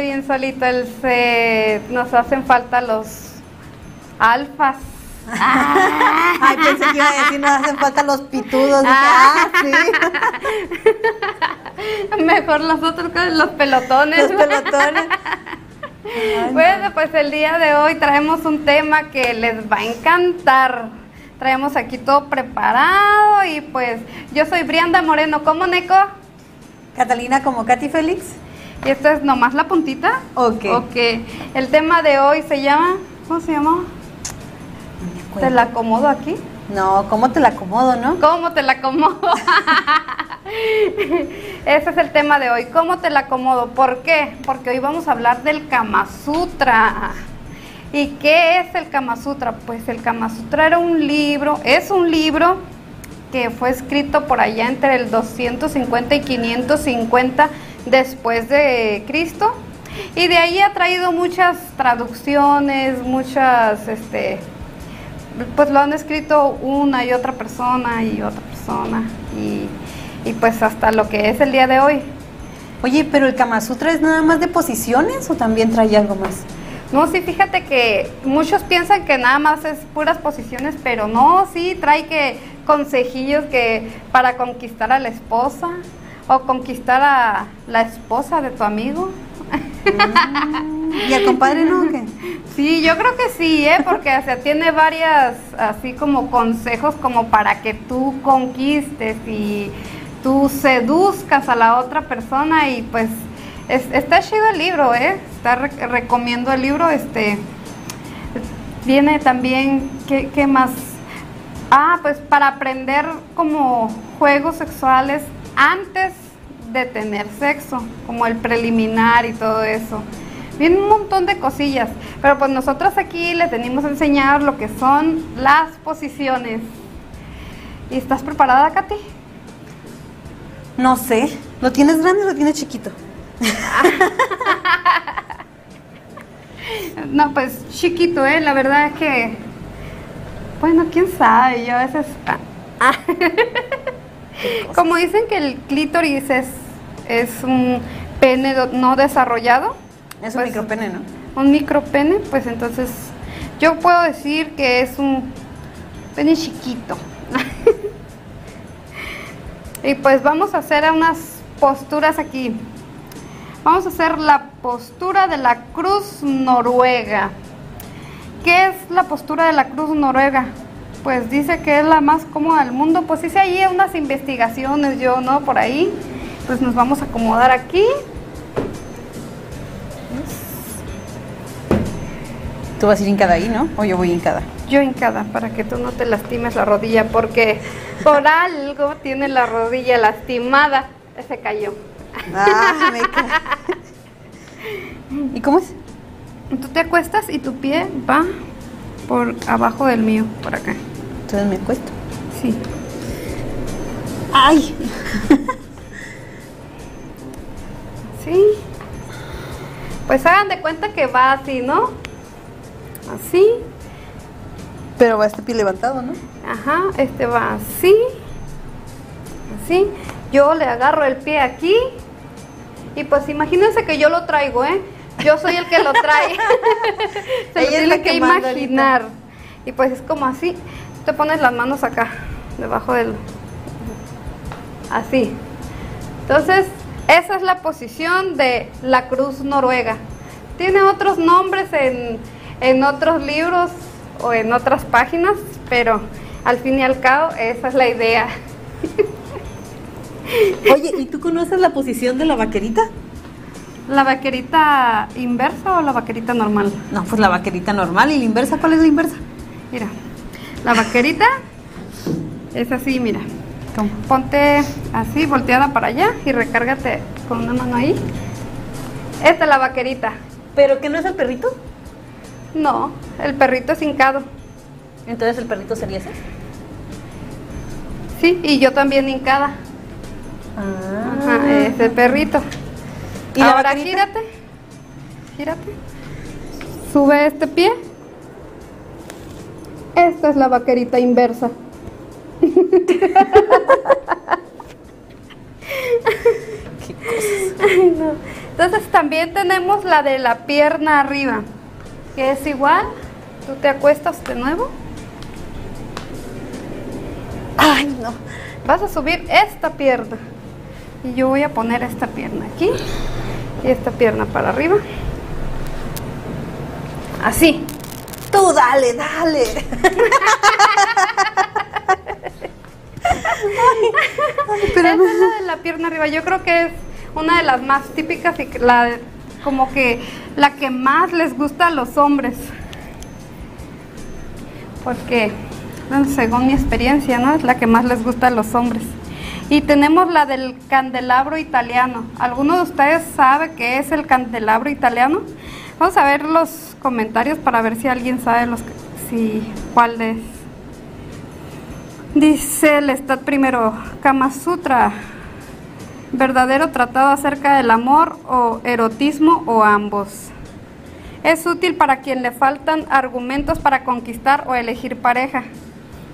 Bien solito el set. Nos hacen falta los alfas. Ay, pensé que iba a decir, nos hacen falta los pitudos. Dije, ah, sí. Mejor los otros, que los pelotones. Los pelotones. Ay, Bueno, pues el día de hoy traemos un tema que les va a encantar. Traemos aquí todo preparado y pues yo soy Brianda Moreno, ¿cómo Neco? Catalina como Katy Félix. Y esto es nomás la puntita. Ok. Ok. El tema de hoy se llama, ¿cómo se llama? ¿Te la acomodo aquí? No, ¿cómo te la acomodo, no? ¿Cómo te la acomodo? Ese es el tema de hoy. ¿Cómo te la acomodo? ¿Por qué? Porque hoy vamos a hablar del Kama Sutra. ¿Y qué es el Kama Sutra? Pues el Kama Sutra era un libro, es un libro que fue escrito por allá entre el 250 y 550 después de Cristo. Y de ahí ha traído muchas traducciones, muchas, este, pues lo han escrito una y otra persona y otra persona y, y pues hasta lo que es el día de hoy. Oye, pero el Kama Sutra es nada más de posiciones o también trae algo más? No, sí, fíjate que muchos piensan que nada más es puras posiciones, pero no, sí, trae que consejillos que para conquistar a la esposa o conquistar a la esposa de tu amigo. ¿Y al compadre no? o qué? Sí, yo creo que sí, ¿eh? porque o sea, tiene varias, así como consejos como para que tú conquistes y tú seduzcas a la otra persona y pues es- está chido el libro, ¿eh? Está re- recomiendo el libro, este viene también, ¿qué, qué más? Ah, pues para aprender como juegos sexuales antes de tener sexo, como el preliminar y todo eso. Viene un montón de cosillas, pero pues nosotros aquí les venimos a enseñar lo que son las posiciones. ¿Y estás preparada, Katy? No sé. ¿Lo tienes grande o lo tienes chiquito? No, pues chiquito, ¿eh? La verdad es que, bueno, quién sabe, yo a veces... Como dicen que el clítoris es, es un pene no desarrollado, Es un Pues- micropene, ¿no? un micropene, pues entonces yo puedo decir que es un pene chiquito. y pues vamos a hacer unas posturas aquí. Vamos a hacer la postura de la cruz noruega. ¿Qué es la postura de la cruz noruega? Pues dice que es la más cómoda del mundo. Pues hice ahí unas investigaciones yo, ¿no? Por ahí. Pues nos vamos a acomodar aquí. Tú vas a ir hincada ahí, ¿no? O yo voy hincada. Yo hincada, para que tú no te lastimes la rodilla, porque por algo tiene la rodilla lastimada. Se cayó. Ah, me ca- ¿Y cómo es? Tú te acuestas y tu pie va por abajo del mío, por acá. Entonces me acuesto. Sí. ¡Ay! Sí. Pues hagan de cuenta que va así, ¿no? Así. Pero va este pie levantado, ¿no? Ajá, este va así. Así. Yo le agarro el pie aquí. Y pues imagínense que yo lo traigo, ¿eh? Yo soy el que lo trae. Se lo Ella es la tiene que imaginar. Y pues es como así. Te pones las manos acá, debajo del... Así. Entonces, esa es la posición de la cruz noruega. Tiene otros nombres en, en otros libros o en otras páginas, pero al fin y al cabo esa es la idea. Oye, ¿y tú conoces la posición de la vaquerita? ¿La vaquerita inversa o la vaquerita normal? No, pues la vaquerita normal. ¿Y la inversa? ¿Cuál es la inversa? Mira, la vaquerita es así, mira. ¿Cómo? Ponte así, volteada para allá y recárgate con una mano ahí. Esta es la vaquerita. ¿Pero que no es el perrito? No, el perrito es hincado. Entonces el perrito sería ese. Sí, y yo también hincada. Ajá, es el perrito. ¿Y Ahora gírate. Gírate. Sube este pie. Esta es la vaquerita inversa. Entonces también tenemos la de la pierna arriba, que es igual. Tú te acuestas de nuevo. Ay, no. Vas a subir esta pierna. Y yo voy a poner esta pierna aquí. Y esta pierna para arriba. Así. Tú dale, dale. Esa es la de la pierna arriba. Yo creo que es una de las más típicas y la como que la que más les gusta a los hombres. Porque, según mi experiencia, ¿no? Es la que más les gusta a los hombres. Y tenemos la del candelabro italiano. ¿Alguno de ustedes sabe qué es el candelabro italiano? Vamos a ver los comentarios para ver si alguien sabe los si cuál es. Dice el Stat primero, Kama Sutra, verdadero tratado acerca del amor o erotismo o ambos. Es útil para quien le faltan argumentos para conquistar o elegir pareja.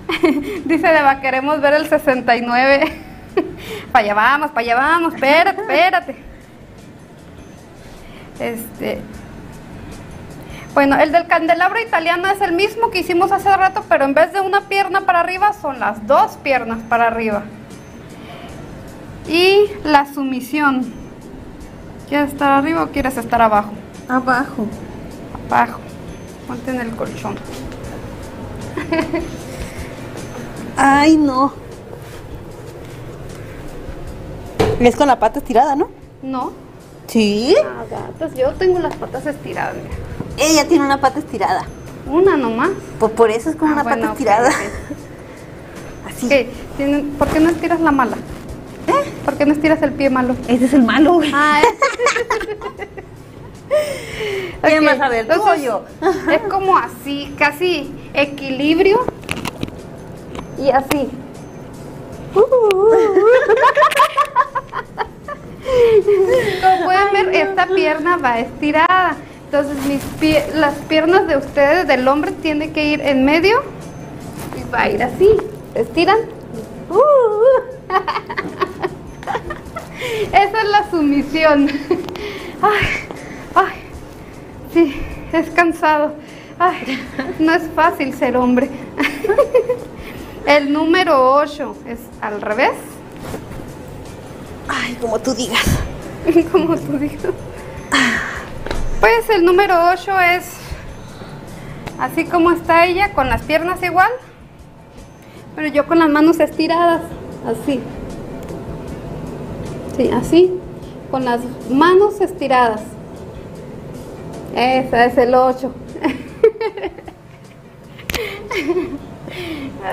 Dice Deba, queremos ver el 69. para allá vamos, para allá vamos, espérate, espérate. Este. Bueno, el del candelabro italiano es el mismo que hicimos hace rato, pero en vez de una pierna para arriba, son las dos piernas para arriba. Y la sumisión. ¿Quieres estar arriba o quieres estar abajo? Abajo. Abajo. Ponte en el colchón. Ay, no. Es con la pata estirada, ¿no? No. Sí. Ah, gatas, yo tengo las patas estiradas. mira. Ella tiene una pata estirada. Una nomás. Pues por eso es como Ah, una bueno, pata estirada. Así. Ok, tienen- ¿Por qué no estiras la mala? ¿Eh? ¿Por qué no estiras el pie malo? Ese es el malo, güey. Ah, ¿Quién Ok, va a saber, tú o entonces, yo? Es como así, casi equilibrio. Y así. Como pueden ver, esta pierna va estirada. Entonces, mis pie- las piernas de ustedes, del hombre, tienen que ir en medio y va a ir así. Estiran. Esa es la sumisión. Ay, ay, sí, es cansado. Ay, no es fácil ser hombre. El número 8 es al revés, Ay, como tú digas. como tú dices. Pues el número 8 es así como está ella, con las piernas igual, pero yo con las manos estiradas, así. Sí, así, con las manos estiradas. Ese es el 8.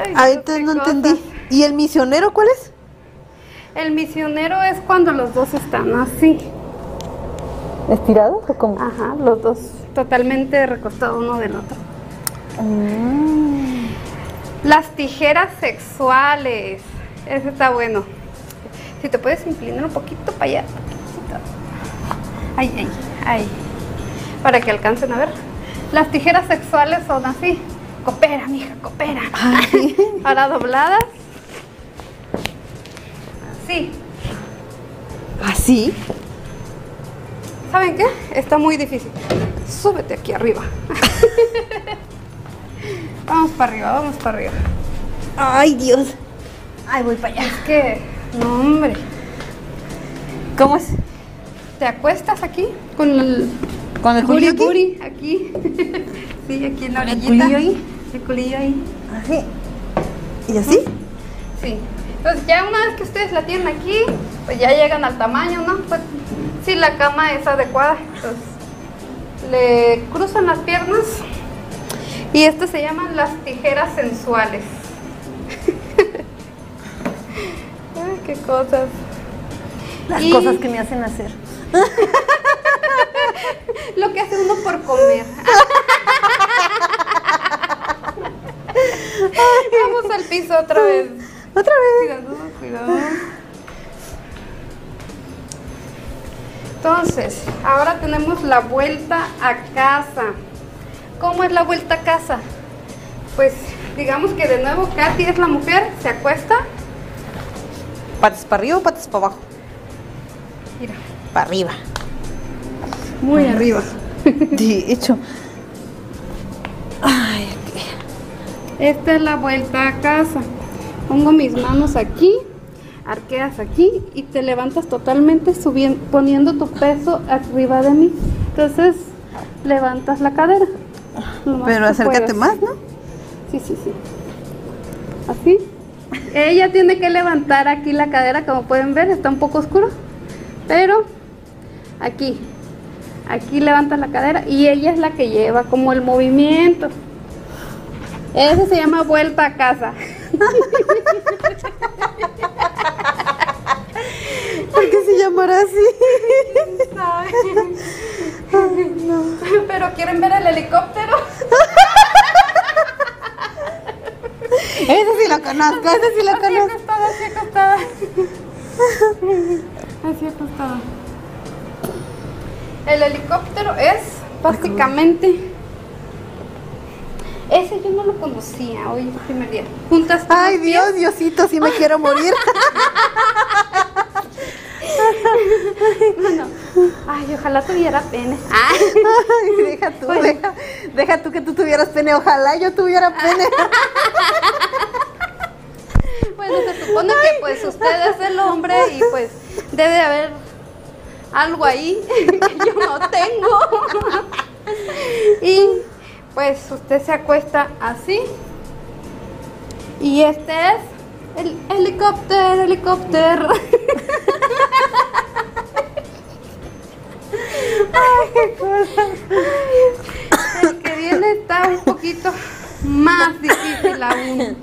Ahorita no entendí. ¿Y el misionero cuál es? El misionero es cuando los dos están así. ¿Estirado o cómo? Ajá, los dos totalmente recostados uno del otro. Mm. Las tijeras sexuales. Ese está bueno. Si te puedes inclinar un poquito para allá. poquito. Ay, ay, ay. Para que alcancen a ver. Las tijeras sexuales son así. Coopera, mija, coopera. Ay. Para dobladas. Así. ¿Así? ¿Saben qué? Está muy difícil. Súbete aquí arriba. vamos para arriba, vamos para arriba. Ay, Dios. Ay, voy para allá. Es que, no hombre. ¿Cómo es? ¿Te acuestas aquí? Con el ¿Con el Julio aquí? buri aquí. culillo aquí en la ¿El orillita. culillo ahí? El culillo ahí. Así. ¿Y así? Sí. Entonces ya una vez que ustedes la tienen aquí, pues ya llegan al tamaño, ¿no? Pues si la cama es adecuada, entonces le cruzan las piernas y estas se llaman las tijeras sensuales. Ay, qué cosas. Las Y- cosas que me hacen hacer. Lo que hace uno por comer. Vamos al piso otra vez. Otra vez. Cuidado, cuidado. Entonces, ahora tenemos la vuelta a casa. ¿Cómo es la vuelta a casa? Pues digamos que de nuevo Katy es la mujer, se acuesta. ¿Patas para arriba o patas para abajo? Mira, Para arriba. muy arriba. De hecho. Ay, Esta es la vuelta a casa. Pongo mis manos aquí, arqueas aquí y te levantas totalmente subiendo, poniendo tu peso arriba de mí. Entonces levantas la cadera. más pero acércate puedas. más, ¿no? Sí, sí, sí. Así. Ella tiene que levantar aquí la cadera, como pueden ver, está un poco oscuro. Pero aquí, aquí levanta la cadera y ella es la que lleva como el movimiento. Eso se llama vuelta a casa. ¿Por qué se llamará así? Pero quieren ver el helicóptero. Ese sí lo conozco, ese sí lo Así conozco. acostada, así acostada. Así acostada. El helicóptero es básicamente. Ese yo no lo conocía, hoy el primer día. Juntas Ay, pies. Dios, Diosito, sí me quiero morir. Bueno, ay, ojalá tuviera pene. Ay, Ay, deja tú, deja, deja tú que tú tuvieras pene. Ojalá yo tuviera pene. Bueno, se supone que pues usted es el hombre y pues debe haber algo ahí que yo no tengo. Y pues usted se acuesta así. Y este es el helicóptero, helicóptero. El que viene está un poquito más difícil aún.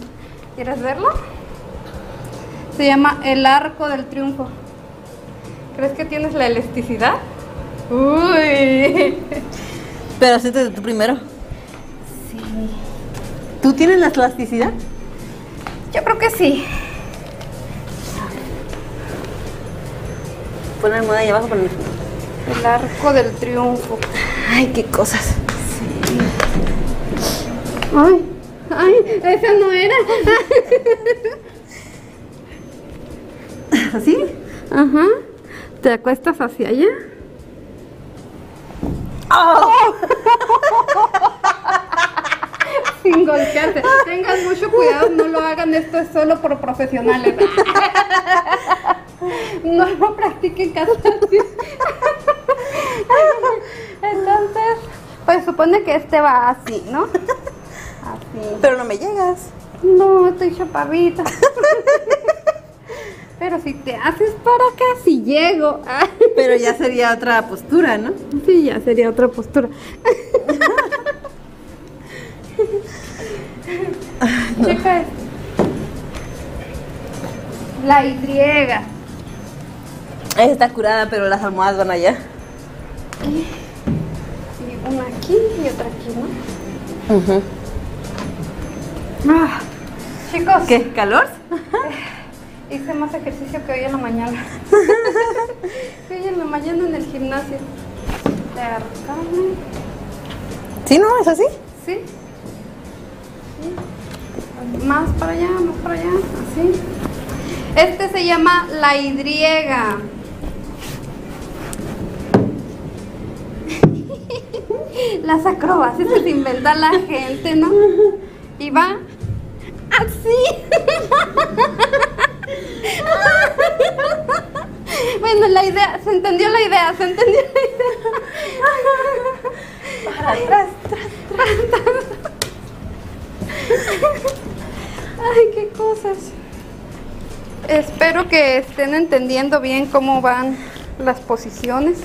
¿Quieres verlo? Se llama el arco del triunfo. ¿Crees que tienes la elasticidad? Uy. Pero siéntate tú primero. Sí. ¿Tú tienes la elasticidad? Yo creo que sí. Pon la almohada ahí abajo. Pon... El arco del triunfo. Ay, qué cosas. Ay, ay, esa no era. ¿Así? Ajá. ¿Te acuestas hacia allá? Sin golpearte. Tengan mucho cuidado, no lo hagan. Esto es solo por profesionales. No lo practiquen casi. Entonces, pues supone que este va así, ¿no? Así. Pero no me llegas. No, estoy chaparrita. Pero si te haces para acá, si llego. Pero ya sería otra postura, ¿no? Sí, ya sería otra postura. Checa esto. La Y. Está curada, pero las almohadas van allá. Y una aquí y otra aquí, ¿no? Ah, chicos, ¿Qué? ¿Calor? hice más ejercicio que hoy en la mañana. que hoy en la mañana en el gimnasio. Arcarme. ¿Sí, no? ¿Es así? ¿Sí? Sí. Más para allá, más para allá, así. Este se llama la Y. Las acrobacias que se inventa la gente, ¿no? Y va así. Bueno, la idea, se entendió la idea, se entendió la idea. Para atrás, Para Ay, qué cosas. Espero que estén entendiendo bien cómo van las posiciones.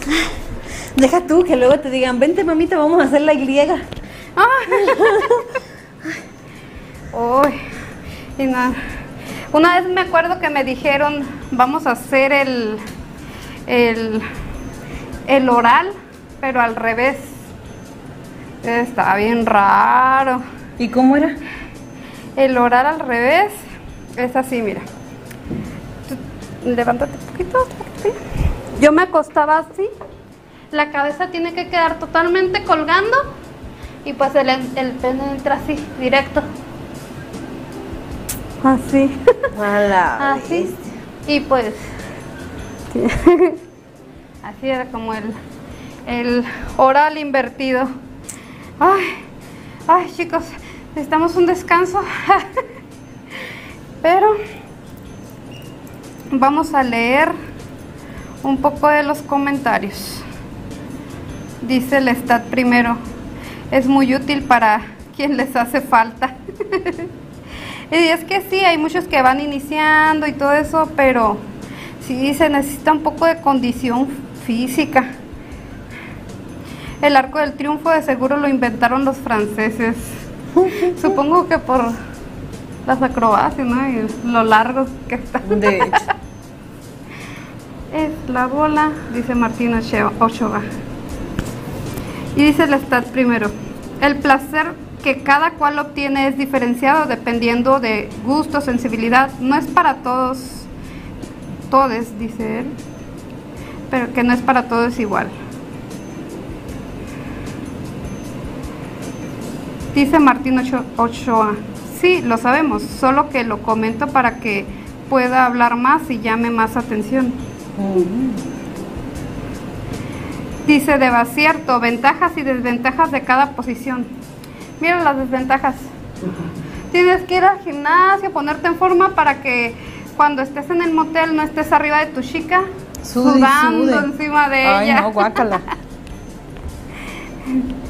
Deja tú que luego te digan, vente mamita, vamos a hacer la Y. Uy, y na- Una vez me acuerdo que me dijeron, vamos a hacer el, el, el oral, pero al revés. Está bien raro. ¿Y cómo era? El oral al revés es así, mira. Tú- Levántate un poquito. Yo me acostaba así. La cabeza tiene que quedar totalmente colgando. Y pues el, el pene entra así, directo. Así. Así. Y pues. Así era como el, el oral invertido. Ay, ay, chicos, necesitamos un descanso. Pero vamos a leer un poco de los comentarios. Dice el stat primero. Es muy útil para quien les hace falta. Y es que sí, hay muchos que van iniciando y todo eso, pero sí se necesita un poco de condición física. El arco del triunfo de seguro lo inventaron los franceses. Supongo que por las acrobacias, ¿no? Y lo largos que están. De hecho. Es la bola, dice Martín Ochoa. Ochoa. Y dice el stat primero. El placer que cada cual obtiene es diferenciado dependiendo de gusto, sensibilidad. No es para todos, todes, dice él, pero que no es para todos igual. Dice Martín Ocho- Ochoa. Sí, lo sabemos, solo que lo comento para que pueda hablar más y llame más atención. Dice Deba, cierto, ventajas y desventajas de cada posición. Mira las desventajas. Tienes que ir al gimnasio, ponerte en forma para que cuando estés en el motel no estés arriba de tu chica Sude sudando sude. encima de Ay, ella. no, guácala.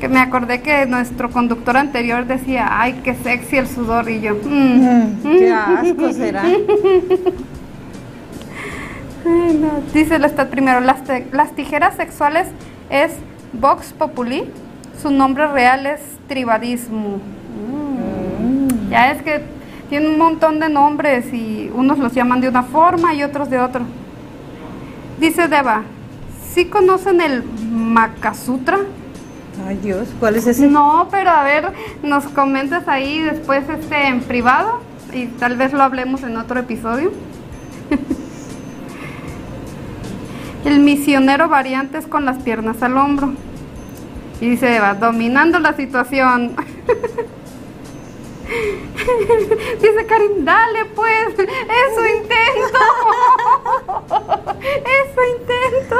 Que me acordé que nuestro conductor anterior decía, ay, qué sexy el sudor y yo. "Mm". Mm, Qué asco será. Ay, no. Dice el stat primero, las, las tijeras sexuales es Vox Populi, su nombre real es tribadismo. Mm. Ya es que tiene un montón de nombres y unos los llaman de una forma y otros de otro. Dice Deva, ¿sí conocen el Makasutra? Ay, Dios, ¿cuál es ese? No, pero a ver, nos comentas ahí después este en privado y tal vez lo hablemos en otro episodio. El misionero variantes con las piernas al hombro. Y dice Eva, dominando la situación. dice Karim, dale pues, eso intento. eso intento.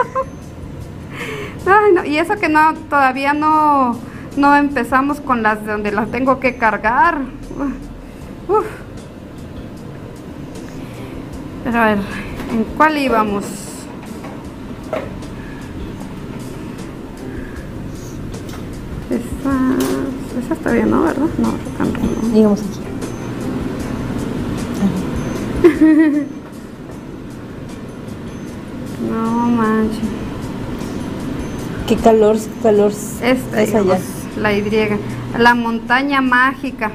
Ay, no, Y eso que no, todavía no, no empezamos con las de donde las tengo que cargar. Uf. Pero a ver, ¿en cuál íbamos? Esa, esa está bien, ¿no? ¿Verdad? No, no. Digamos aquí. No manches. Qué calor, qué calor. Esta, es allá. la Y. La montaña mágica.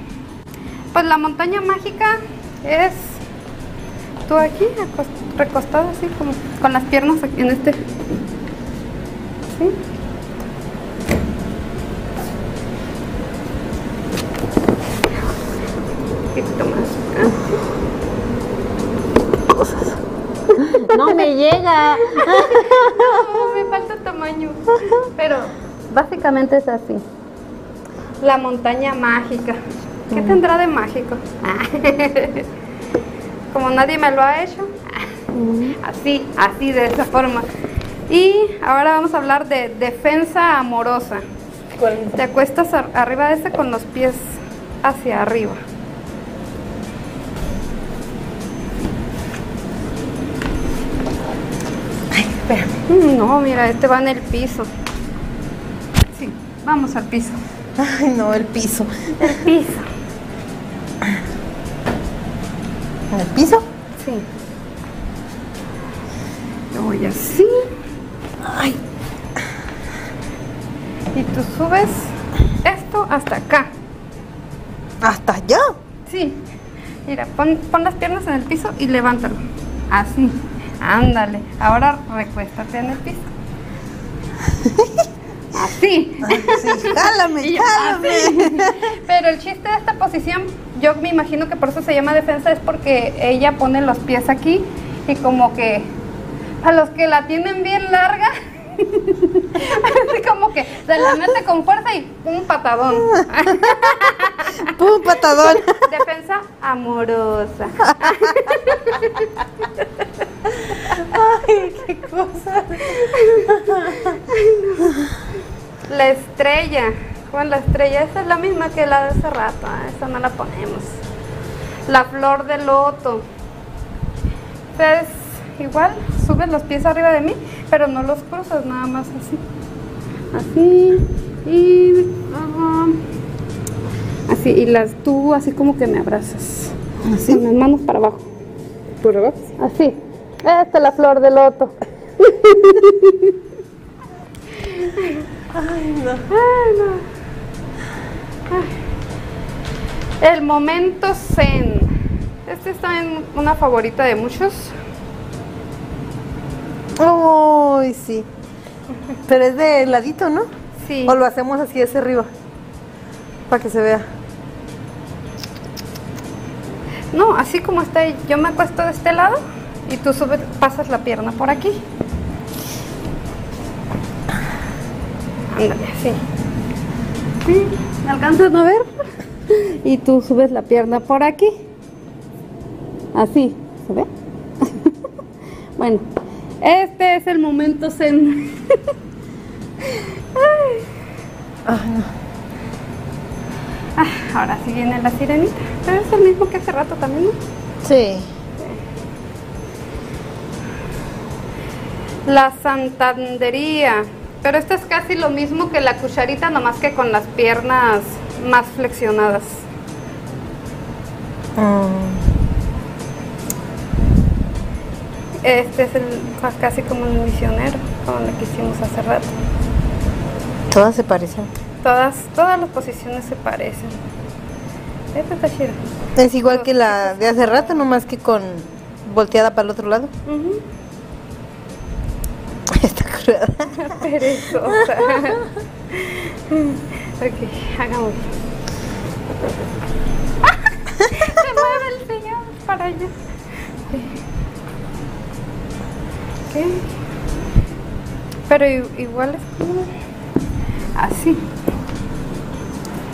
Pues la montaña mágica es tú aquí, recostado así, como con las piernas aquí en este. ¿Sí? Un poquito más. No me llega. Tamaño. Pero básicamente es así. La montaña mágica. ¿Qué tendrá de mágico? Como nadie me lo ha hecho. Así, así, de esa forma. Y ahora vamos a hablar de defensa amorosa. ¿Cuál Te acuestas ar- arriba de ese con los pies hacia arriba. No, mira, este va en el piso. Sí, vamos al piso. Ay, no, el piso. El piso. ¿En el piso? Sí. Lo voy así. Ay, Y tú subes esto hasta acá. hasta allá. Sí. Mira, pon, pon las piernas en el piso y levántalo. Así. Ándale. Ahora recuéstate en el piso. Así. Sí, jálame, Y yo, jálame. así. Pero el chiste de esta posición, yo me imagino que por eso se llama defensa, es porque ella pone los pies aquí y como que a los que la tienen bien larga, así como que se la mete con fuerza y un patadón. Pum, patadón. Defensa amorosa. Ay, qué cosa. La estrella. ¿Cuál la estrella? Esa es la misma que la de hace rato. ¿eh? Esa no la ponemos. La flor de loto. Ustedes igual suben los pies arriba de mí, pero no los cruzas, nada más así. Así. Y. así. Y las tú así como que me abrazas. Así. Con las manos para abajo. ¿Por abajo? Así. Esta es la flor de loto. Ay, no. Ay, no. Ay. El momento zen. Este está en una favorita de muchos. Ay, sí. Pero es de ladito, ¿no? Sí. O lo hacemos así hacia arriba. Para que se vea. No, así como está, yo me acuesto de este lado y tú subes, pasas la pierna por aquí. Ándale, así. Sí, ¿me alcanzan a ver? Y tú subes la pierna por aquí. Así, ¿se ve? bueno, este es el momento zen. Ay, no. Ah, ahora sí viene la sirenita. Pero es el mismo que hace rato también, ¿no? Sí. La santandería. Pero esto es casi lo mismo que la cucharita, nomás que con las piernas más flexionadas. Mm, Este es el ca- casi como el misionero, como lo que hicimos hace rato. todas se parecen. Todas, todas las posiciones se parecen. Esta está chida. Es igual que la de hace rato, nomás que con volteada para el otro lado. Está cruda. Perezosa. ok, hagamos. Se mueve el señor para allá. Ok. Pero igual es como así.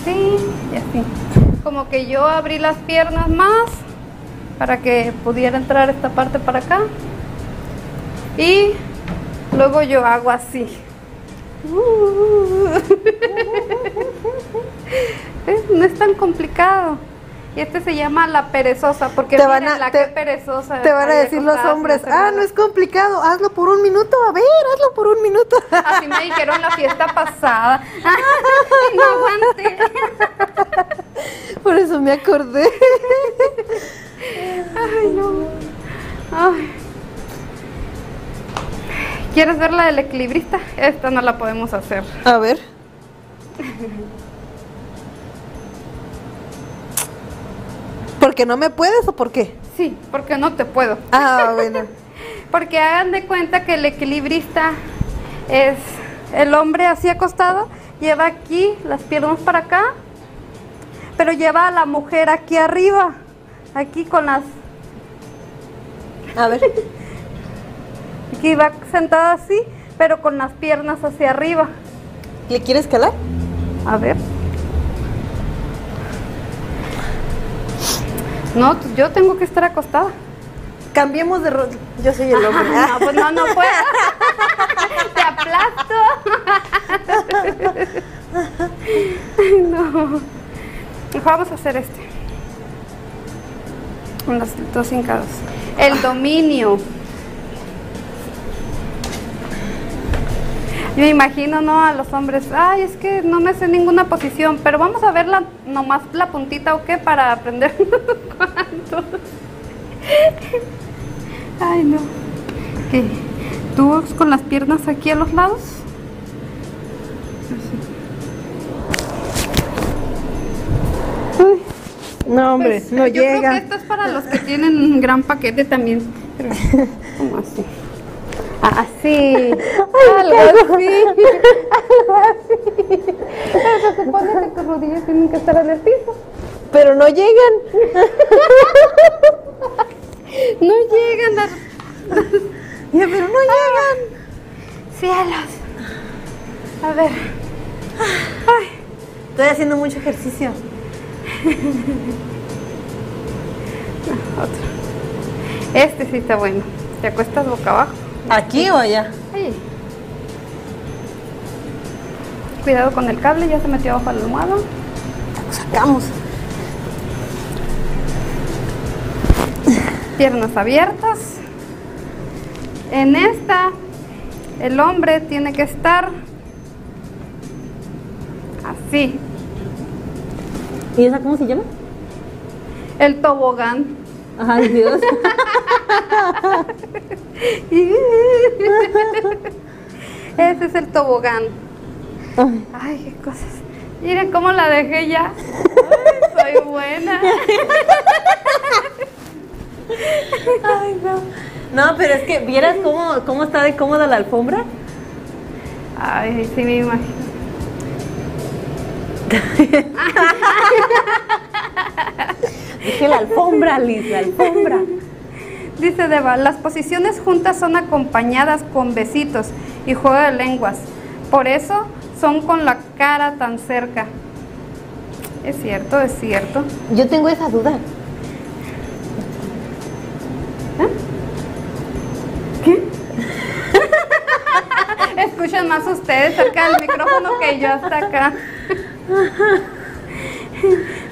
Sí, y así. Como que yo abrí las piernas más para que pudiera entrar esta parte para acá. Y luego yo hago así. ¿Ves? No es tan complicado. Y este se llama la perezosa, porque Te van a- la te- que perezosa. Te van a decir los hombres, ah, no nada". es complicado, hazlo por un minuto, a ver, hazlo por un minuto. Así me dijeron la fiesta pasada. no aguante. Por eso me acordé. Ay, no. Ay. ¿Quieres ver la del equilibrista? Esta no la podemos hacer. A ver. ¿Porque no me puedes o por qué? Sí, porque no te puedo. Ah, bueno. Porque hagan de cuenta que el equilibrista es el hombre así acostado, lleva aquí las piernas para acá, pero lleva a la mujer aquí arriba, aquí con las, A ver. aquí va sentada así, pero con las piernas hacia arriba. ¿Le quieres calar? A ver. No, yo tengo que estar acostada. Cambiemos de rol. Yo soy el hombre. No, pues no, no puedo. Te aplasto. Ay, no. Vamos a hacer este. Los dos hincados. El dominio. Yo me imagino, ¿no? A los hombres, ay, es que no me sé ninguna posición, pero vamos a ver la, nomás la puntita o qué para aprender cuantos. Ay, no. ¿Qué? ¿Tú con las piernas aquí a los lados? Uy, no, hombre, Pues, no yo creo que llega. esto es para los que tienen un gran paquete también. Pero, ¿cómo así? Así. Algo así. Algo así. Pero se supone que tus rodillas tienen que estar en el piso. Pero no llegan. No llegan las Ya, pero no llegan. cielos. A ver. Ay, Estoy haciendo mucho ejercicio. otro. Este sí está bueno. Te acuestas boca abajo. ¿Aquí o allá? Ahí. Cuidado con el cable, ya se metió bajo la almohada. Lo sacamos. Piernas abiertas. En esta, el hombre tiene que estar así. ¿Y esa cómo se llama? El tobogán. Ay, Dios. Ese es el tobogán. Ay, qué cosas. Miren cómo la dejé ya. Ay, soy buena. Ay, no. No, pero es que, ¿vieras cómo, cómo está de cómoda la alfombra? Ay, sí me imagino. Dije la alfombra, Liz, la alfombra. Dice Deva, las posiciones juntas son acompañadas con besitos y juego de lenguas. Por eso son con la cara tan cerca. Es cierto, es cierto. Yo tengo esa duda. Escuchan más ustedes cerca del micrófono que yo hasta acá.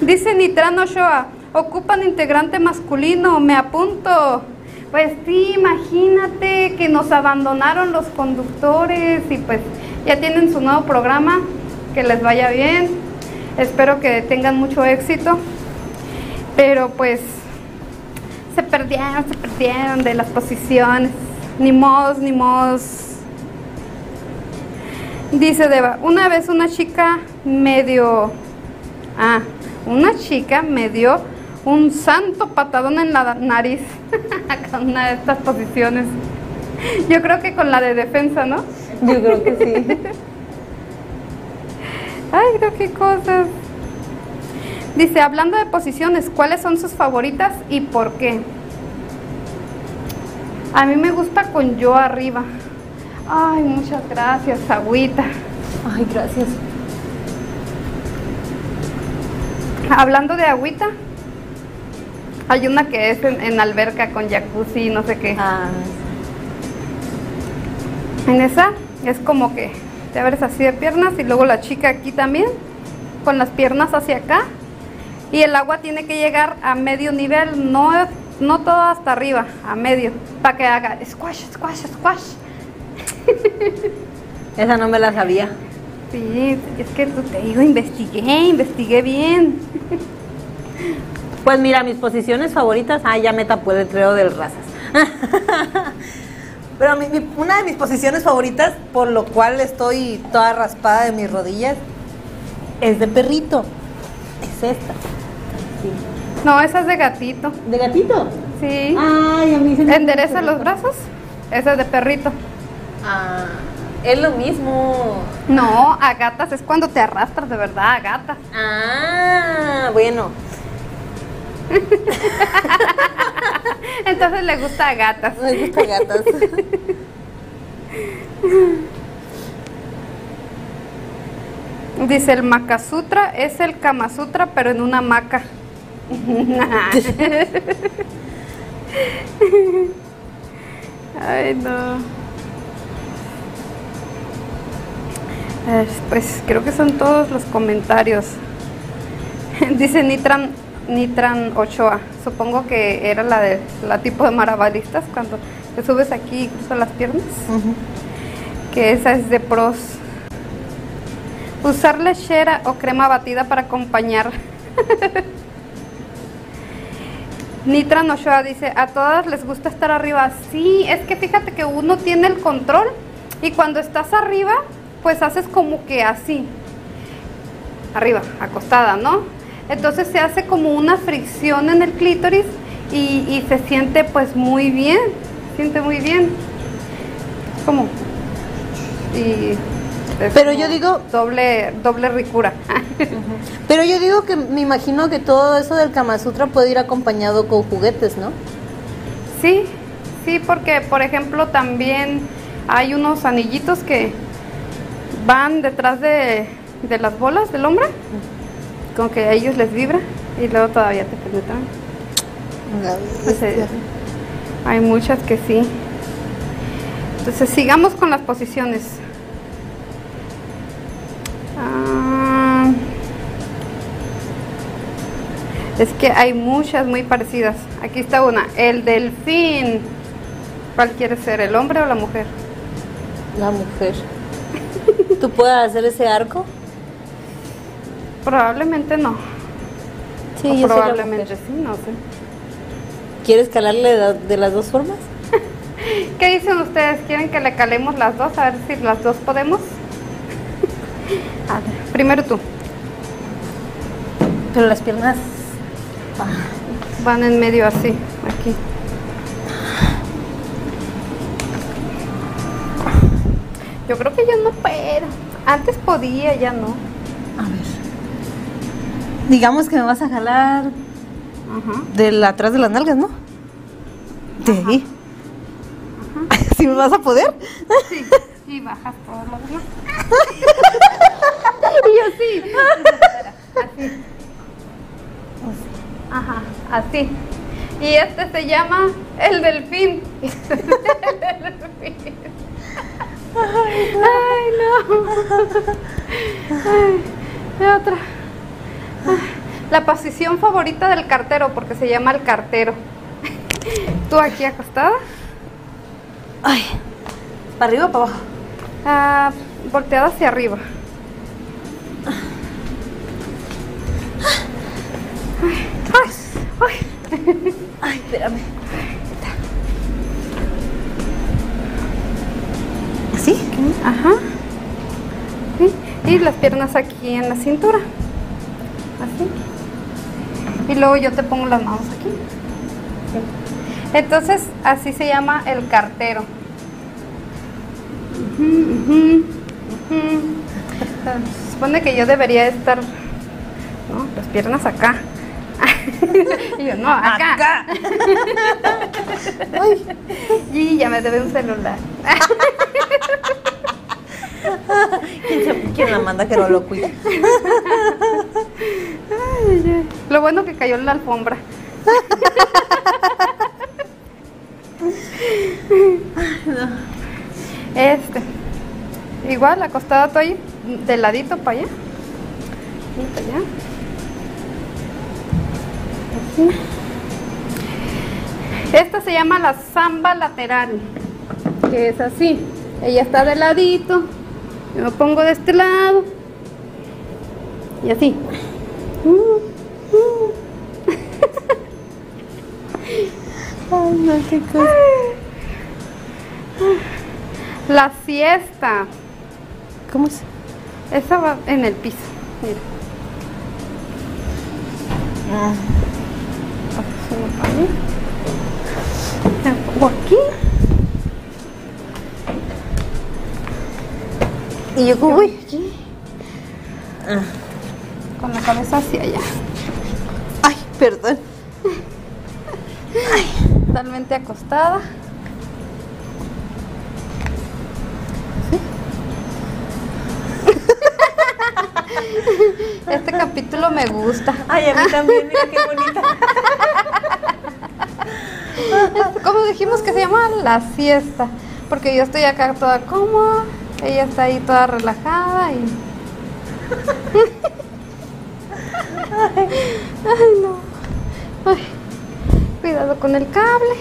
Dice Nitrano Shoa, ocupan integrante masculino, me apunto. Pues sí, imagínate que nos abandonaron los conductores y pues ya tienen su nuevo programa, que les vaya bien. Espero que tengan mucho éxito. Pero pues se perdieron, se perdieron de las posiciones. Ni modos, ni modos. Dice Deva, una vez una chica medio... Ah, una chica me dio un santo patadón en la nariz con una de estas posiciones. Yo creo que con la de defensa, ¿no? Yo creo que sí. Ay, creo que cosas. Dice, hablando de posiciones, ¿cuáles son sus favoritas y por qué? A mí me gusta con yo arriba. Ay, muchas gracias, agüita. Ay, gracias. Hablando de agüita, hay una que es en, en alberca con jacuzzi, no sé qué. Ah, En esa es como que te abres así de piernas y luego la chica aquí también, con las piernas hacia acá. Y el agua tiene que llegar a medio nivel, no, no todo hasta arriba, a medio, para que haga squash, squash, squash. esa no me la sabía. Sí, es que te digo, investigué, investigué bien. Pues mira, mis posiciones favoritas, ah, ya me tapó el letrero del razas. Pero mi- mi- una de mis posiciones favoritas, por lo cual estoy toda raspada de mis rodillas, es de perrito. Es esta. Sí. No, esa es de gatito. ¿De gatito? Sí. Ay, a mí se me Endereza los brazos. Esa es de perrito. Ah, es lo mismo. No, a gatas es cuando te arrastras de verdad a gatas. Ah, bueno. Entonces le gusta a gatas. Me gusta gatas. Dice el Makasutra es el Kama Sutra, pero en una maca. Ay, no. Pues creo que son todos los comentarios. Dice Nitran, Nitran Ochoa. Supongo que era la de la tipo de maravalistas cuando te subes aquí y cruzas las piernas. que esa es de pros. Usar lechera o crema batida para acompañar. Nitra Nochoa dice, a todas les gusta estar arriba. Sí, es que fíjate que uno tiene el control y cuando estás arriba, pues haces como que así. Arriba, acostada, ¿no? Entonces se hace como una fricción en el clítoris y, y se siente pues muy bien, siente muy bien. Como... Y Pero yo digo- Doble, doble ricura. Pero yo digo que me imagino que todo eso del Kama Sutra puede ir acompañado con juguetes, ¿no? Sí, sí, porque por ejemplo también hay unos anillitos que van detrás de, de las bolas del hombre, como que a ellos les vibra y luego todavía te penetran. Pues, eh, hay muchas que sí. Entonces sigamos con las posiciones. Ah, es que hay muchas muy parecidas. Aquí está una, el delfín. ¿Cuál quiere ser, el hombre o la mujer? La mujer. ¿Tú puedes hacer ese arco? Probablemente no. Sí, O yo soy la probablemente sí, no sé. ¿Quieres calarle de, de las dos formas? ¿Qué dicen ustedes? ¿Quieren que le calemos las dos? A ver si las dos podemos. A ver, primero tú. Pero las piernas. Van en medio así, aquí. Yo creo que yo no puedo. Antes podía, ya no. A ver. Digamos que me vas a jalar Ajá. de atrás de las nalgas, ¿no? De ahí. ¿Sí me vas a poder? Sí, y bajas todo lo demás. y yo sí. Así. Ajá, así. Y este se llama el delfín. El delfín. Ay, no. Ay, de otra. La posición favorita del cartero, porque se llama el cartero. ¿Tú aquí acostada? Ay. ¿Para arriba o para abajo? Ah, volteada hacia arriba. Ay, ay, ay. Ay, espérame. ¿Así? Ajá. Sí, Y las piernas aquí en la cintura. Así. Y luego yo te pongo las manos aquí. Entonces, así se llama el cartero. Se supone que yo debería estar, ¿no? Las piernas acá. y yo, no, acá. Y ya me debe un celular. ¿Quién, la manda que no lo cuide? Lo bueno que cayó en la alfombra. Este. Igual, acostada tú ahí, de ladito para allá. Esta se llama la samba lateral, que es así. Ella está de ladito, yo me pongo de este lado y así. Ay, no, qué cosa. La siesta. ¿Cómo es? Esa va en el piso. Mira. La pongo aquí. Y yo como voy aquí. Con la cabeza hacia allá. Ay, perdón. Totalmente acostada. Este capítulo me gusta. Ay, a mí también, mira qué bonita. Como dijimos que se llama la siesta, porque yo estoy acá toda cómoda, ella está ahí toda relajada y... Ay, no. Ay, cuidado con el cable.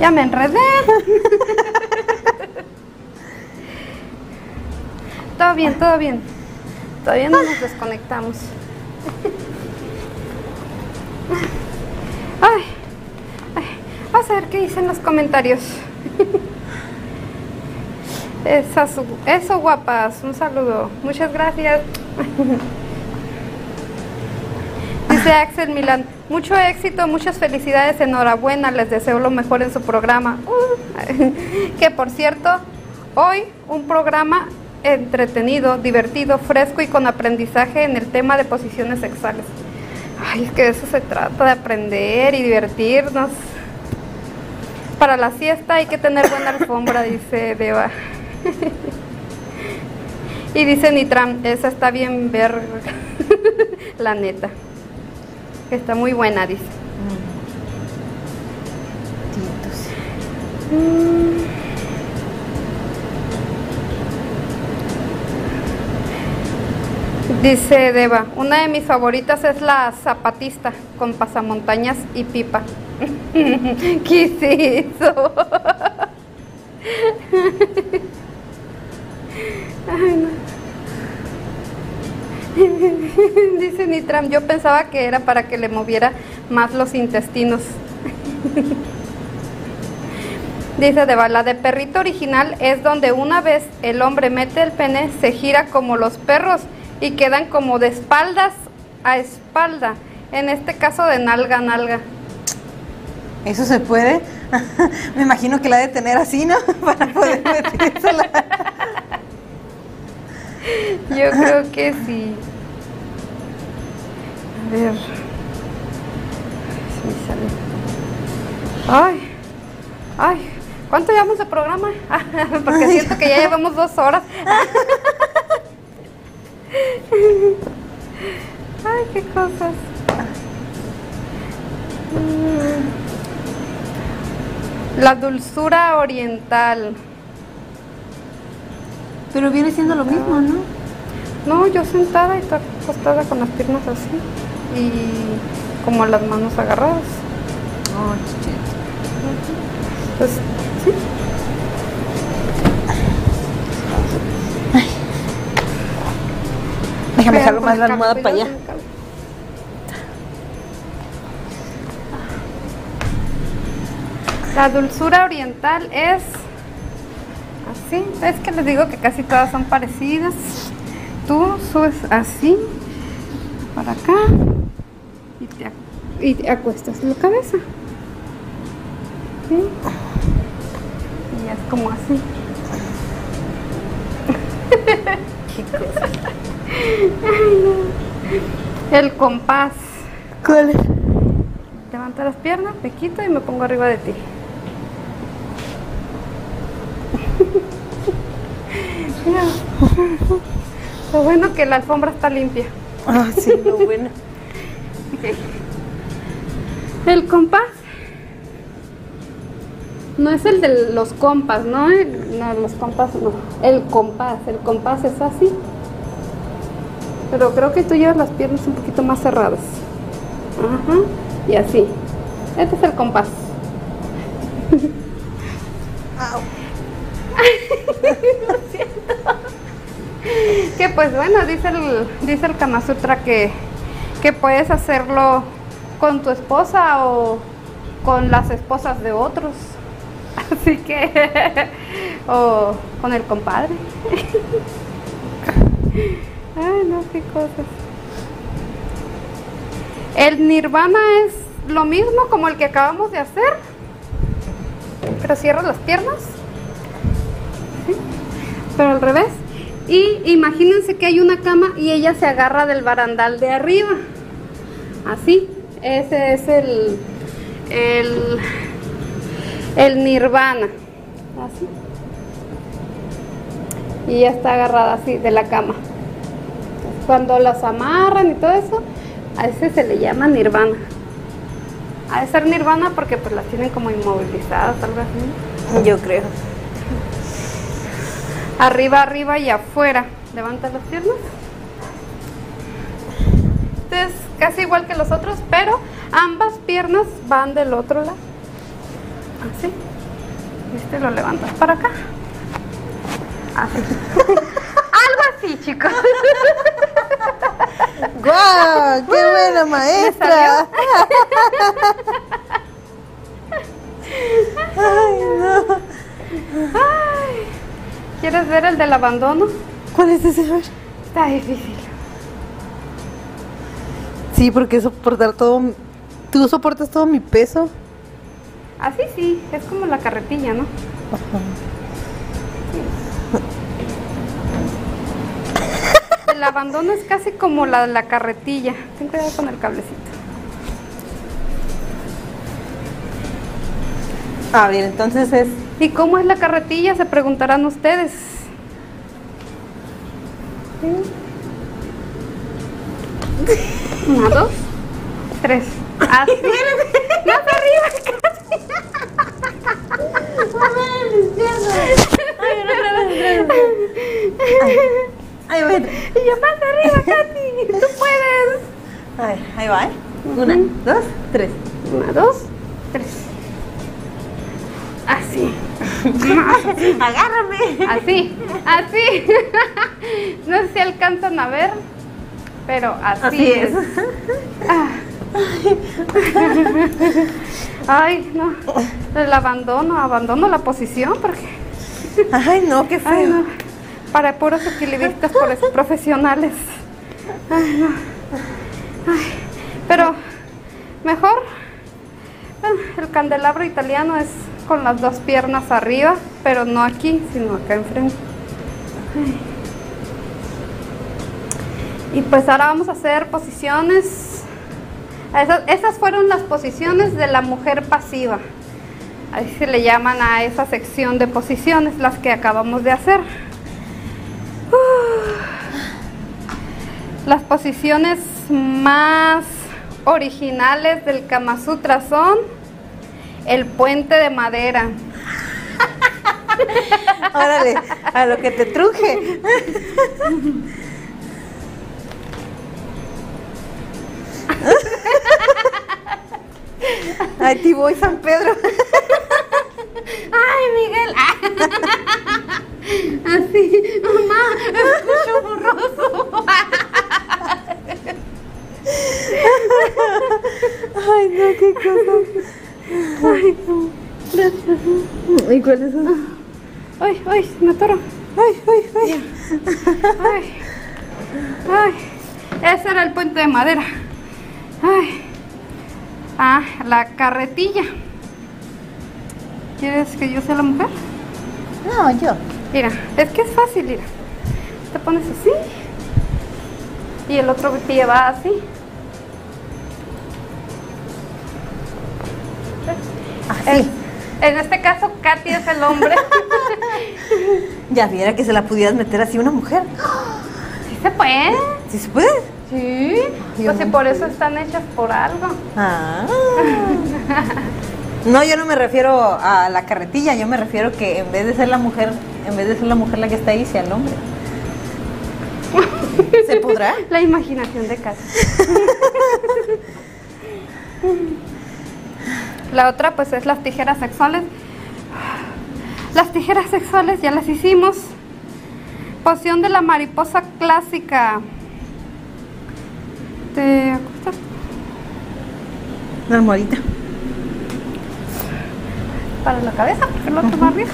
Ya me enredé. todo bien, todo bien. Todavía no nos desconectamos. Ay, vamos a ver qué dicen los comentarios. Eso, eso, guapas, un saludo. Muchas gracias. Dice Axel Milan, mucho éxito, muchas felicidades, enhorabuena, les deseo lo mejor en su programa. Uh, que por cierto, hoy un programa entretenido, divertido, fresco y con aprendizaje en el tema de posiciones sexuales. Ay, es que de eso se trata, de aprender y divertirnos. Para la siesta hay que tener buena alfombra, dice Deva. y dice Nitram, esa está bien ver la neta. Está muy buena, dice. Dice Deva, una de mis favoritas es la zapatista con pasamontañas y pipa. ¿Qué es? Dice Nitram, yo pensaba que era para que le moviera más los intestinos. Dice Deva, la de perrito original es donde una vez el hombre mete el pene, se gira como los perros y quedan como de espaldas a espalda. En este caso de nalga a nalga. ¿Eso se puede? Me imagino que la de tener así, ¿no? Para poder metérsela. Yo creo que sí. A ver. Sí, sale. Ay, ay, ¿cuánto llevamos de programa? Porque siento que ya llevamos dos horas. Ay, qué cosas. La dulzura oriental. Pero viene siendo lo mismo, ¿no? No, yo sentada y acostada con las piernas así y como las manos agarradas. Oh, chichito. Pues, con más la almohada para allá. La dulzura oriental es así. Es que les digo que casi todas son parecidas. Tú subes así, para acá, y te, y te acuestas la cabeza. ¿Sí? Y es como así. El compás. ¿Cuál es? Levanta las piernas, me quito y me pongo arriba de ti. Mira. Lo bueno que la alfombra está limpia. Ah, sí, lo bueno. El compás. No es el de los compas, ¿no? El- no, los compas no. El compás. El compás es así. Pero creo que tú llevas las piernas un poquito más cerradas. Ajá. Y así. Este es el compás. Au. Que pues bueno, dice el, dice el Kama Sutra que, que puedes hacerlo con tu esposa o con las esposas de otros. Así que, o con el compadre. Ay, no, qué cosas. El nirvana es lo mismo como el que acabamos de hacer, pero cierras las piernas pero al revés. Y imagínense que hay una cama y ella se agarra del barandal de arriba. Así. Ese es el, el, el nirvana. Así. Y ella está agarrada así de la cama. Cuando las amarran y todo eso, a ese se le llama nirvana. Ha de ser nirvana porque pues las tienen como inmovilizadas, algo así. Yo creo. Arriba, arriba y afuera. Levanta las piernas. Este es casi igual que los otros, pero ambas piernas van del otro lado. Así. Este lo levantas para acá. Así. Algo así, chicos. ¡Guau! ¡Qué buena maestra! Ay, no. Ay, ¿Quieres ver el del abandono? ¿Cuál es ese? Está difícil. Sí, porque soportar todo. Tú soportas todo mi peso. Así sí, es como la carretilla, ¿no? El abandono es casi como la, la carretilla. Ten cuidado con el cablecito. A ver, entonces es. ¿Y cómo es la carretilla? Se preguntarán ustedes. Una, dos, tres. Así. Más arriba, casi. Ay, a ver. Y yo más arriba, Katy. Tú puedes. A ver, ahí va, ¿eh? Una, dos, tres. Una, dos, tres. Así. Agárrame. Así. Así. No sé si alcanzan a ver, pero así, Así es. Ah. Ay, no. El abandono, abandono la posición porque. Ay, no, qué feo. Ay, no. Para puros equilibristas profesionales. Pero mejor bueno, el candelabro italiano es con las dos piernas arriba, pero no aquí, sino acá enfrente. Y pues ahora vamos a hacer posiciones. Esas, esas fueron las posiciones de la mujer pasiva. Ahí se le llaman a esa sección de posiciones, las que acabamos de hacer. Uh. Las posiciones más originales del Kama Sutra son el puente de madera. Órale, a lo que te truje. Ay, ti voy, San Pedro. ¡Ay, Miguel! Así, mamá, escucho borroso. Ay, no, qué cosa. Ay, no. Gracias. ¿Y cuál es eso? Ay, ay, me atoro. Ay, ay, ay. Ay, ay, ese era el puente de madera. Ay, ah, la carretilla. ¿Quieres que yo sea la mujer? No, yo. Mira, es que es fácil, mira. Te pones así y el otro pie va así. Así. En este caso, Katy es el hombre. Ya viera que se la pudieras meter así una mujer. ¿Sí se puede? ¿Sí se puede? Sí. Pues si por eso están hechas por algo. Ah. No, yo no me refiero a la carretilla, yo me refiero que en vez de ser la mujer, en vez de ser la mujer la que está ahí, sea el hombre. ¿Se podrá? La imaginación de Katy. La otra pues es las tijeras sexuales. Las tijeras sexuales ya las hicimos. Posición de la mariposa clásica. Te acuestas Una almohadita. para la cabeza, porque el otro va arriba.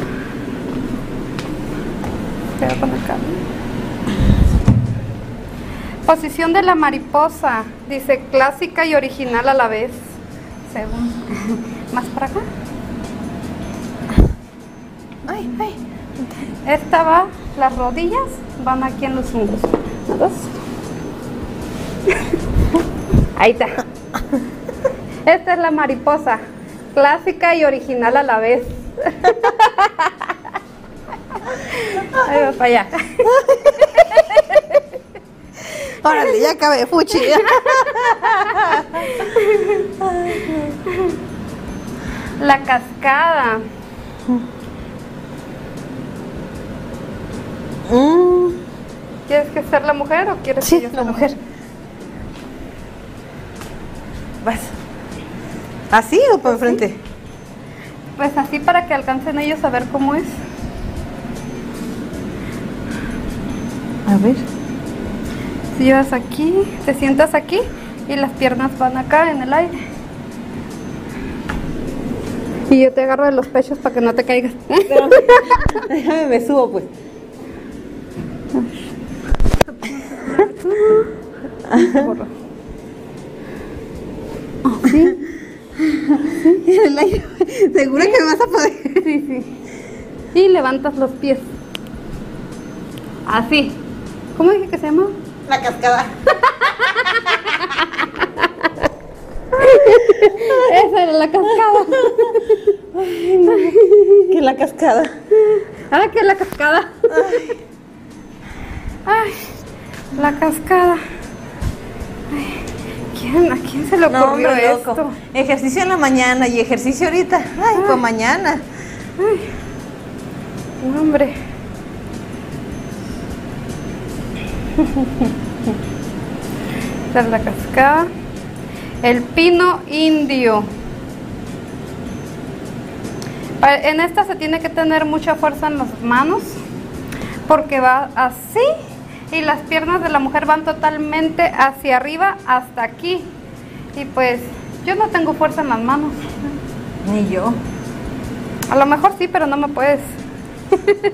Posición de la mariposa. Dice clásica y original a la vez. Según. Más para acá. Ay, ay. Esta va, las rodillas van aquí en los Dos. Ahí está. Esta es la mariposa. Clásica y original a la vez. Ahí va para allá. Órale, ya acabé, fuchi. La cascada. Mm, ¿Quieres que ser la mujer o quieres sí, que yo sea la mujer. Vas. ¿Así o para enfrente? Pues así para que alcancen ellos a ver cómo es. A ver. Si llevas aquí, te sientas aquí y las piernas van acá en el aire. Y yo te agarro de los pechos para que no te caigas. Déjame, me subo pues. ¿Sí? En el aire. ¿Segura que me vas a poder? Sí, sí. Y levantas los pies. Así. ¿Cómo dije que se llama? La cascada. Esa era la cascada. Que la cascada. Ahora que la cascada. Ay, la cascada. Ay, ¿quién, ¿A quién se le No, ocurrió hombre, esto? loco. Ejercicio en la mañana y ejercicio ahorita. Ay, pues mañana. No, hombre. Esta es la cascada. El pino indio. En esta se tiene que tener mucha fuerza en las manos porque va así y las piernas de la mujer van totalmente hacia arriba hasta aquí. Y pues yo no tengo fuerza en las manos. Ni yo. A lo mejor sí, pero no me puedes.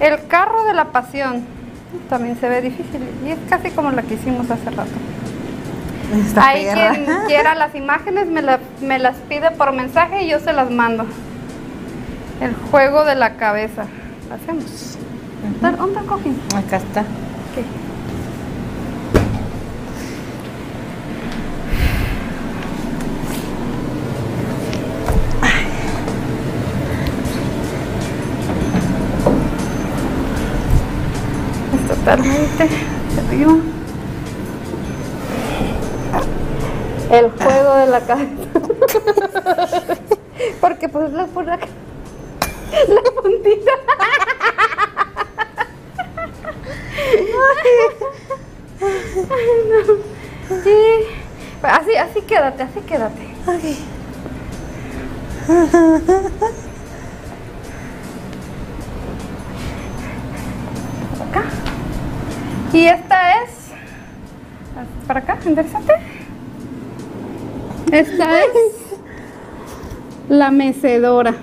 El carro de la pasión también se ve difícil y es casi como la que hicimos hace rato. Hay perra. quien quiera las imágenes me, la- me las pide por mensaje y yo se las mando. El juego de la cabeza. Lo hacemos. ¿Dónde ¿Dónde está el cojín? Acá está. Ok. El juego de la cabeza. Porque pues la por acá. La puntita. Sí. Así, así quédate, así quédate. Ok. Esta es. La mecedora.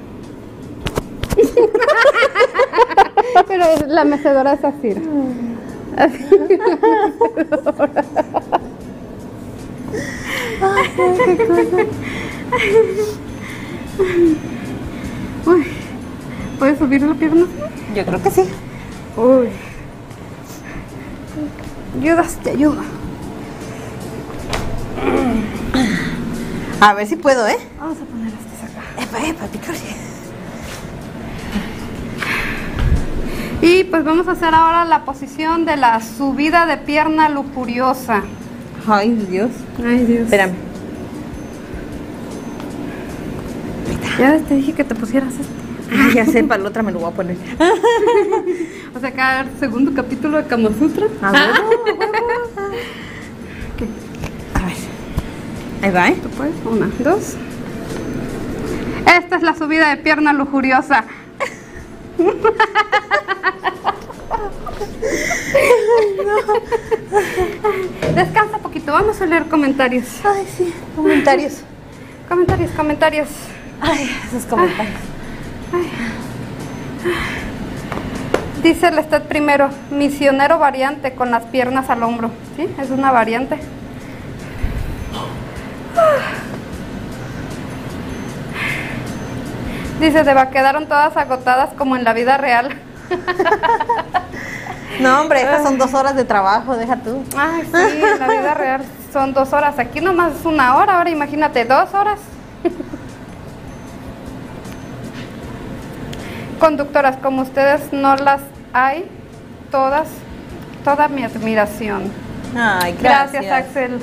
Pero es- la mecedora es así. Así. Uy, ¿Puedes subir la pierna? Yo creo que sí. Uy. Ayudas, te ayuda. A ver si puedo, ¿eh? Vamos a poner este acá. Epa, epa, picorre. Y pues vamos a hacer ahora la posición de la subida de pierna lujuriosa. Ay, Dios. Ay, Dios. Espérame. Ya te dije que te pusieras este. Ah, ya sé, para la otra me lo voy a poner. O sea, acá el segundo capítulo de Kama Sutra. A ver. Ok, A ver. Ahí va, ¿eh? ¿tú puedes? Una, dos. Esta es la subida de pierna lujuriosa. Descansa poquito, vamos a leer comentarios. Ay, sí. Comentarios. Comentarios, comentarios. Ay, esos comentarios. Dice el Lestat primero, misionero variante con las piernas al hombro. ¿Sí? Es una variante. Dice, Deba, quedaron todas agotadas como en la vida real. No, hombre, estas son dos horas de trabajo, deja tú. Ay, sí, en la vida real son dos horas. Aquí nomás es una hora, ahora imagínate, dos horas. Conductoras, como ustedes no las hay, todas, toda mi admiración. Ay, Gracias, gracias. Axel.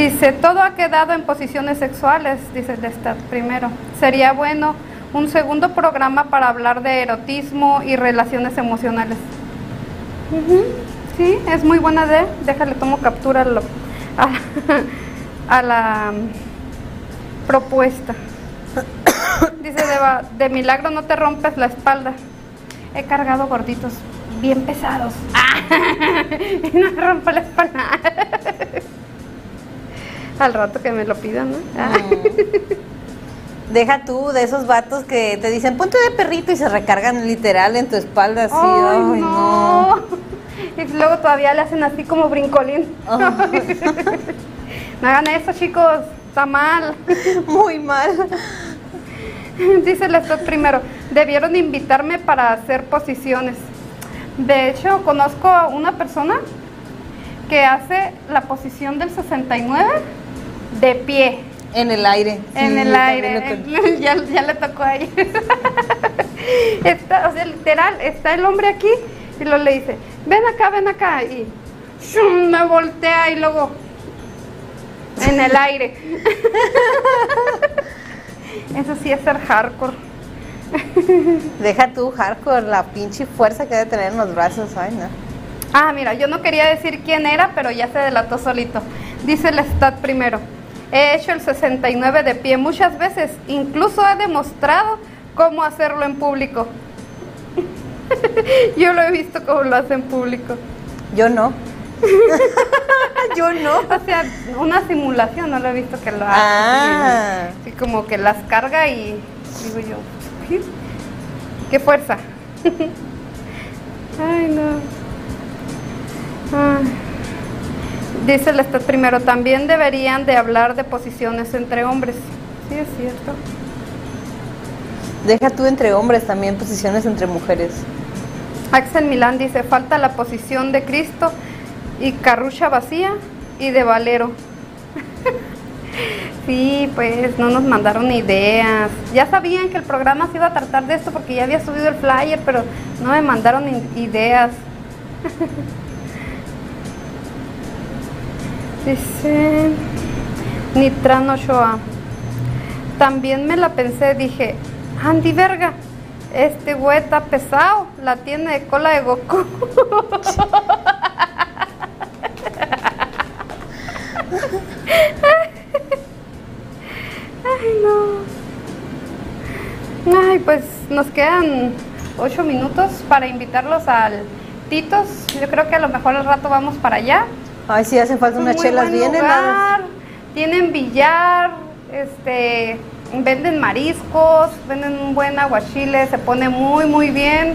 Dice, todo ha quedado en posiciones sexuales, dice el Lestat primero. Sería bueno un segundo programa para hablar de erotismo y relaciones emocionales. Sí, es muy buena idea. Déjale, tomo captura a lo, a, a la mm, propuesta. Dice, de, de milagro no te rompes la espalda. He cargado gorditos bien pesados. y no rompo la espalda. Al rato que me lo pidan, ¿no? Deja tú de esos vatos que te dicen ponte de perrito y se recargan literal en tu espalda así. Ay, Ay, no. no. Y luego todavía le hacen así como brincolín. no hagan eso, chicos. Está mal. Muy mal. Dice el Stop primero. Debieron invitarme para hacer posiciones. De hecho, conozco a una persona que hace la posición del 69 de pie. En el aire. en Sí, el aire. lo con- ya, ya le tocó a ella. está, o sea, literal, está el hombre aquí y luego le dice, ven acá, ven acá. Y ¡shum! me voltea y luego en el aire. Eso sí es ser hardcore. Deja tú hardcore, la pinche fuerza que debe tener en los brazos. Ay, no. Ah, mira, yo no quería decir quién era, pero ya se delató solito. Dice el stat primero. He hecho el 69 de pie muchas veces, incluso he demostrado cómo hacerlo en público. yo lo he visto cómo lo hace en público. Yo no. Yo no. O sea, una simulación, no lo he visto que lo haga. Ah. Así como que las carga y digo yo, ¿qué, ¿Qué fuerza? Ay, no. Ay. Dice el primero, también deberían de hablar de posiciones entre hombres. Sí, es cierto. Deja tú entre hombres también posiciones entre mujeres. Axel Milán dice, falta la posición de Cristo y carrucha vacía y de Valero. sí, pues no nos mandaron ideas. Ya sabían que el programa se iba a tratar de esto porque ya había subido el flyer, pero no me mandaron ideas. dice Nitrano Shoa. También me la pensé, dije, Andy Verga, este güey está pesado, la tiene de cola de Goku. Ay, no. Ay, pues nos quedan ocho minutos para invitarlos al Titos. Yo creo que a lo mejor al rato vamos para allá. Ay, sí, hacen falta unas chelas bien heladas. Tienen billar, este, venden mariscos, venden un buen aguachile, se pone muy muy bien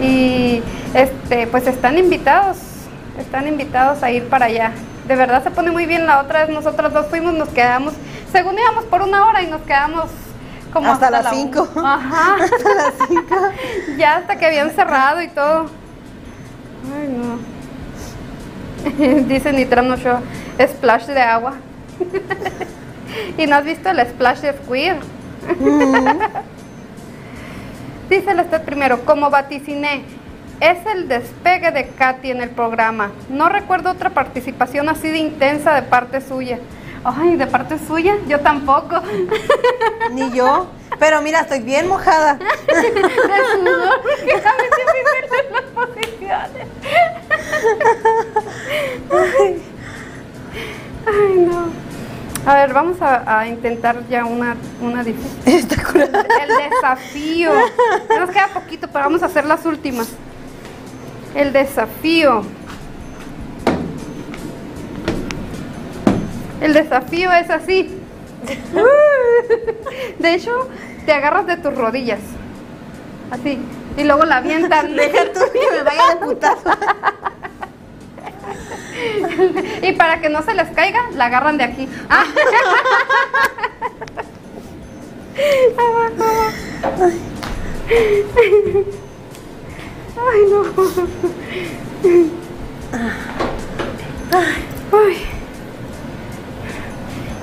y este, pues están invitados, están invitados a ir para allá. De verdad se pone muy bien. La otra vez nosotros dos fuimos, nos quedamos, según íbamos por una hora y nos quedamos como Hasta las la cinco. un- Ajá. Hasta las cinco. ya hasta que habían cerrado y todo. Ay, no. Dice Nitrano Show, splash de agua. ¿Y no has visto el splash de Squid? Dice el este primero, como vaticiné, es el despegue de Katy en el programa. No recuerdo otra participación así de intensa de parte suya. Ay, de parte suya, yo tampoco. Ni yo. Pero mira, estoy bien mojada. de sudor, porque a las posiciones. Ay, no. A ver, vamos a, a intentar ya una, una difícil. Está curada. El desafío. Nos queda poquito, pero vamos a hacer las últimas. El desafío. El desafío es así. De hecho, te agarras de tus rodillas. Así. Y luego la avientan. Deja tú que me vaya de putazo. Y para que no se les caiga, la agarran de aquí. Ah. Abajo. Ay, no.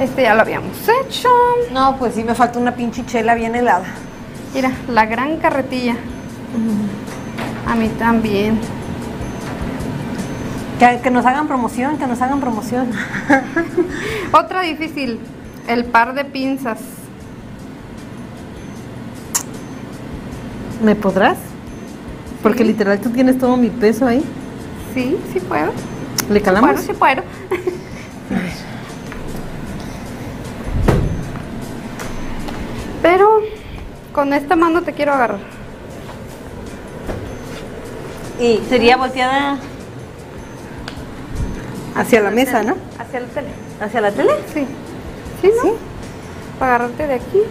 Este ya lo habíamos hecho. No, pues sí, me falta una pinche chela bien helada. Mira, la gran carretilla. A mí también. Que, que nos hagan promoción, que nos hagan promoción. Otra difícil, el par de pinzas. ¿Me podrás? Porque Sí. literal tú tienes todo mi peso ahí. Sí, sí puedo. ¿Le calamos? Bueno, sí puedo. Con esta mano te quiero agarrar. Y sería volteada hacia la mesa, ¿no? Hacia la tele. ¿Hacia la tele? Sí. ¿Sí, no? Sí. Para agarrarte de aquí.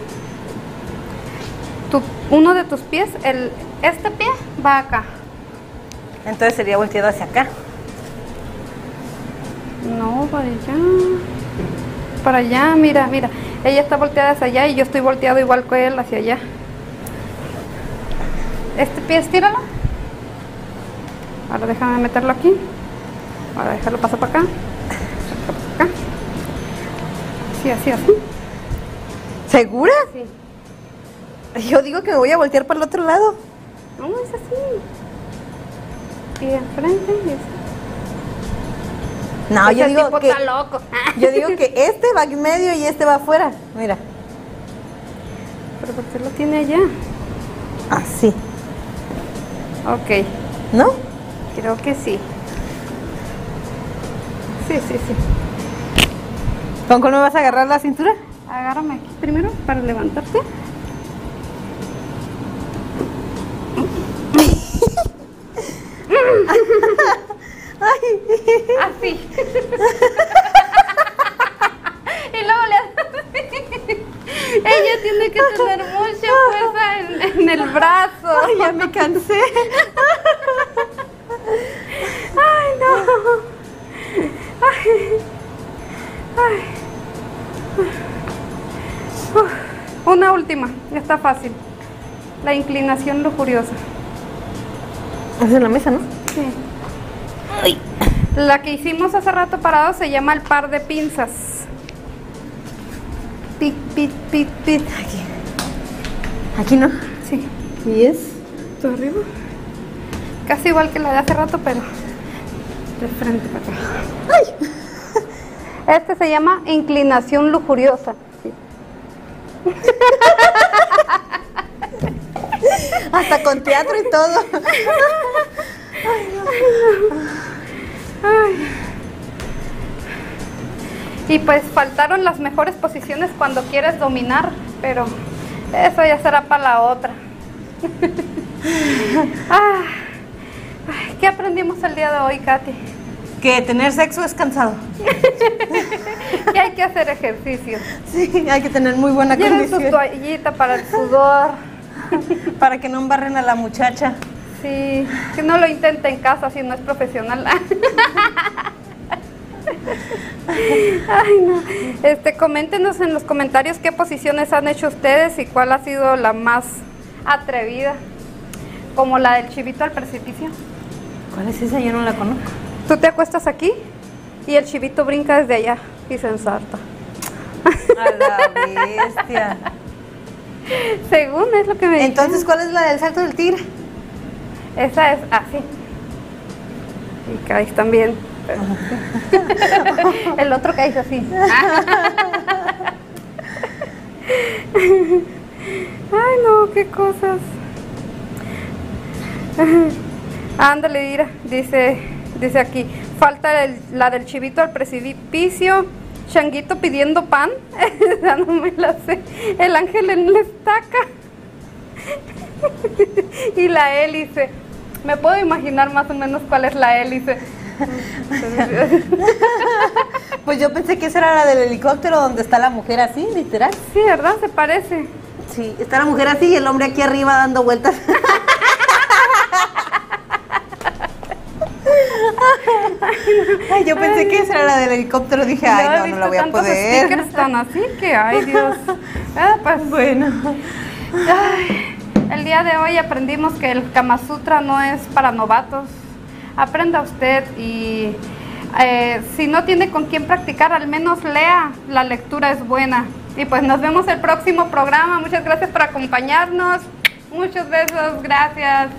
Tu, uno de tus pies, el, este pie va acá. Entonces sería volteado hacia acá. No, para allá. Para allá, mira, mira. Ella está volteada hacia allá y yo estoy volteado igual que él hacia allá. Este pie estíralo. Ahora déjame meterlo aquí. Ahora dejarlo pasar para acá. Para acá. Sí, así, así. ¿Segura? Sí. Yo digo que me voy a voltear para el otro lado. No, es así. Y de enfrente y así. No, yo digo que está loco. yo digo que este va en medio y este va afuera. Mira, Pero ¿por qué lo tiene allá? así, Ok, ¿no? creo que sí. Sí, sí, sí. ¿Con cuál me vas a agarrar la cintura? Agárrame aquí primero para levantarte. Así. y luego le Ella tiene que tener mucha fuerza en, en el brazo. Ay, ya me cansé. Ay, no. Ay. Ay. Una última, está fácil. La inclinación lujuriosa. Es en la mesa, ¿no? Sí. La que hicimos hace rato parado se llama el par de pinzas. Pit, pit, pit, pit. Aquí. Aquí no. Sí. ¿Y es? ¿Tú arriba? Casi igual que la de hace rato, pero de frente para acá. Este se llama inclinación lujuriosa. Hasta con teatro y todo. Y pues faltaron las mejores posiciones cuando quieres dominar, pero eso ya será para la otra. Ah, ¿Qué aprendimos el día de hoy, Katy? Que tener sexo es cansado. Que hay que hacer ejercicio. Sí, hay que tener muy buena Lleven su condición toallita para el sudor. para que no embarren a la muchacha. Sí, que no lo intente en casa si no es profesional. Ay, no. Este, coméntenos en los comentarios qué posiciones han hecho ustedes y cuál ha sido la más atrevida, como la del chivito al precipicio. ¿Cuál es esa? Yo no la conozco. Tú te acuestas aquí y el chivito brinca desde allá y se ensarta. A la bestia. Según es lo que me Entonces, ¿cuál es la del salto del tigre? esa es así. Y caes también. el otro caes así. Ay, no, qué cosas. Ándale, Dira, dice, dice aquí, falta el- la del chivito al precipicio, changuito pidiendo pan, no me la sé, el ángel en la estaca y la hélice. Me puedo imaginar más o menos cuál es la hélice. Pues yo pensé que esa era la del helicóptero donde está la mujer así, literal. Sí, ¿verdad? Se parece. Sí, está la mujer así y el hombre aquí arriba dando vueltas. Ay, yo pensé que esa era la del helicóptero. Dije, ay, no, no la voy a poder. stickers tan así que, ay Dios. Ah, pues, Bueno, ay, el día de hoy aprendimos que el Kama Sutra no es para novatos. Aprenda usted y eh, si no tiene con quién practicar, al menos lea. La lectura es buena. Y pues nos vemos el próximo programa. Muchas gracias por acompañarnos. Muchos besos. Gracias.